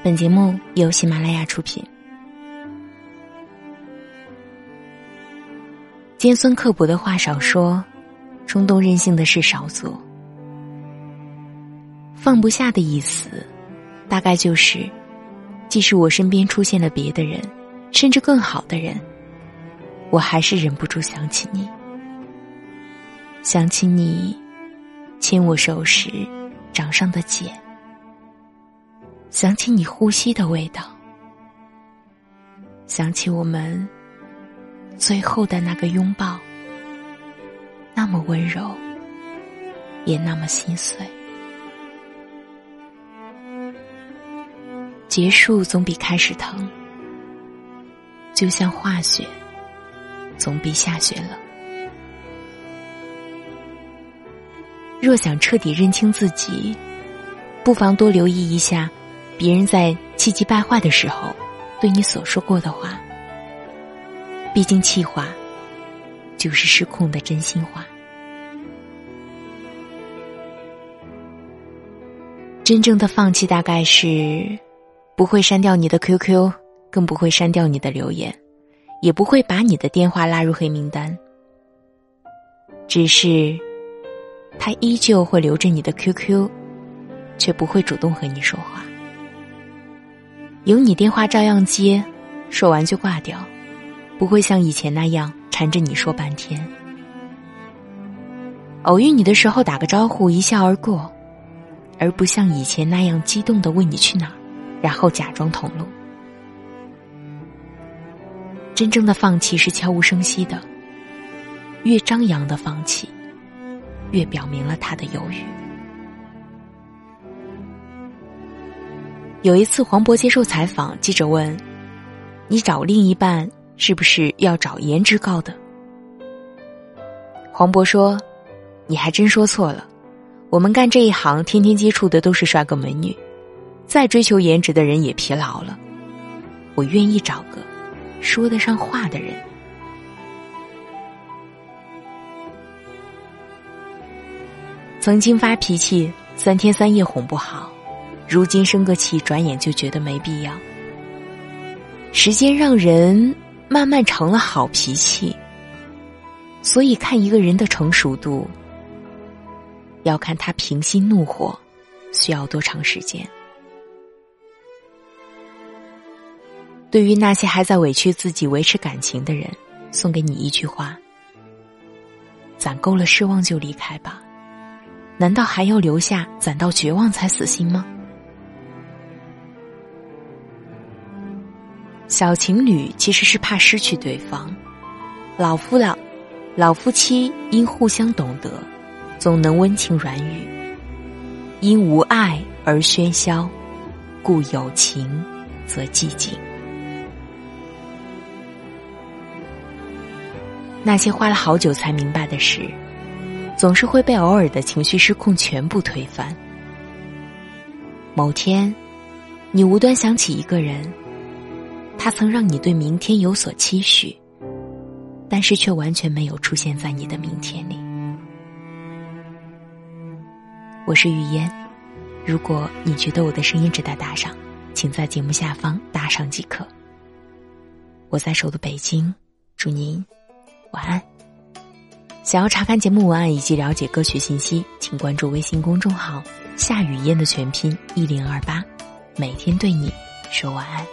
本节目由喜马拉雅出品。尖酸刻薄的话少说，冲动任性的事少做。放不下的意思，大概就是，即使我身边出现了别的人，甚至更好的人，我还是忍不住想起你，想起你牵我手时掌上的茧。想起你呼吸的味道，想起我们最后的那个拥抱，那么温柔，也那么心碎。结束总比开始疼，就像化雪，总比下雪冷。若想彻底认清自己，不妨多留意一下。别人在气急败坏的时候，对你所说过的话，毕竟气话就是失控的真心话。真正的放弃，大概是不会删掉你的 QQ，更不会删掉你的留言，也不会把你的电话拉入黑名单。只是，他依旧会留着你的 QQ，却不会主动和你说话。有你电话照样接，说完就挂掉，不会像以前那样缠着你说半天。偶遇你的时候打个招呼，一笑而过，而不像以前那样激动的问你去哪儿，然后假装同路。真正的放弃是悄无声息的，越张扬的放弃，越表明了他的犹豫。有一次，黄渤接受采访，记者问：“你找另一半是不是要找颜值高的？”黄渤说：“你还真说错了，我们干这一行，天天接触的都是帅哥美女，再追求颜值的人也疲劳了。我愿意找个说得上话的人。”曾经发脾气，三天三夜哄不好。如今生个气，转眼就觉得没必要。时间让人慢慢成了好脾气，所以看一个人的成熟度，要看他平息怒火需要多长时间。对于那些还在委屈自己维持感情的人，送给你一句话：攒够了失望就离开吧，难道还要留下攒到绝望才死心吗？小情侣其实是怕失去对方，老夫老，老夫妻因互相懂得，总能温情软语；因无爱而喧嚣，故有情则寂静。那些花了好久才明白的事，总是会被偶尔的情绪失控全部推翻。某天，你无端想起一个人。他曾让你对明天有所期许，但是却完全没有出现在你的明天里。我是雨嫣，如果你觉得我的声音值得打赏，请在节目下方打赏即可。我在首都北京，祝您晚安。想要查看节目文案以及了解歌曲信息，请关注微信公众号“夏雨嫣”的全拼一零二八，每天对你说晚安。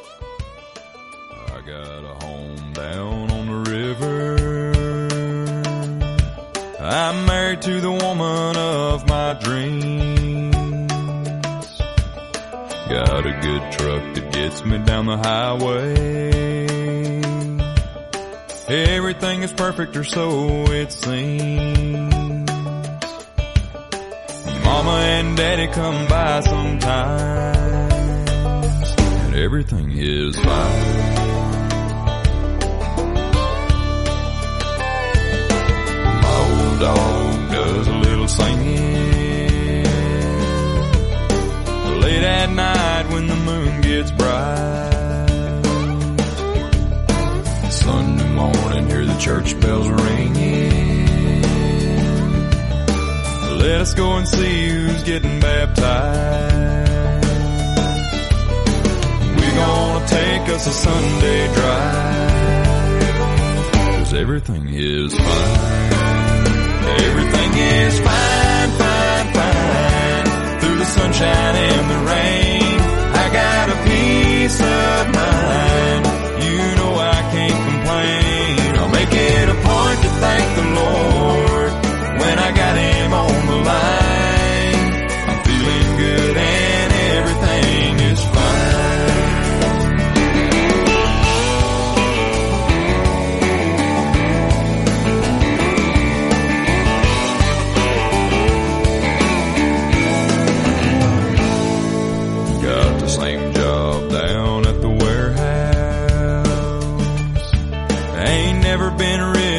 Got a home down on the river. I'm married to the woman of my dreams. Got a good truck that gets me down the highway. Everything is perfect or so it seems. Mama and daddy come by sometimes. And everything is fine. Church bells ringing. Let us go and see who's getting baptized. We're gonna take us a Sunday drive. Cause everything is fine. Everything is fine, fine, fine. Through the sunshine and the rain, I got a peace of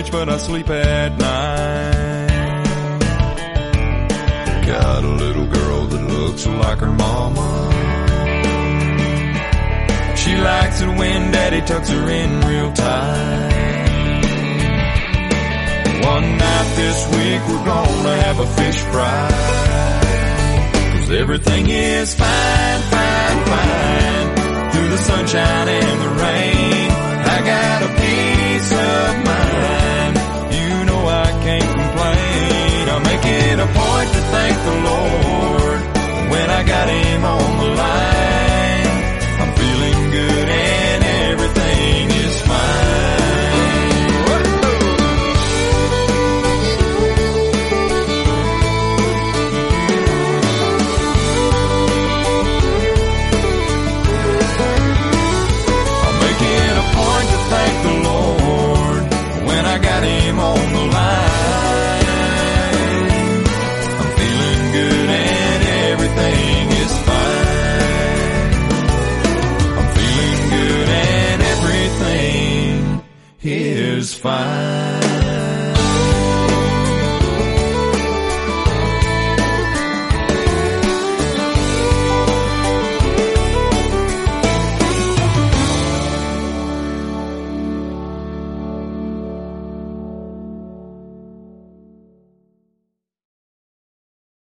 rich, but I sleep at night. Got a little girl that looks like her mama. She likes it when daddy tucks her in real tight. One night this week we're gonna have a fish fry. Cause everything is fine, fine, fine. Through the sunshine find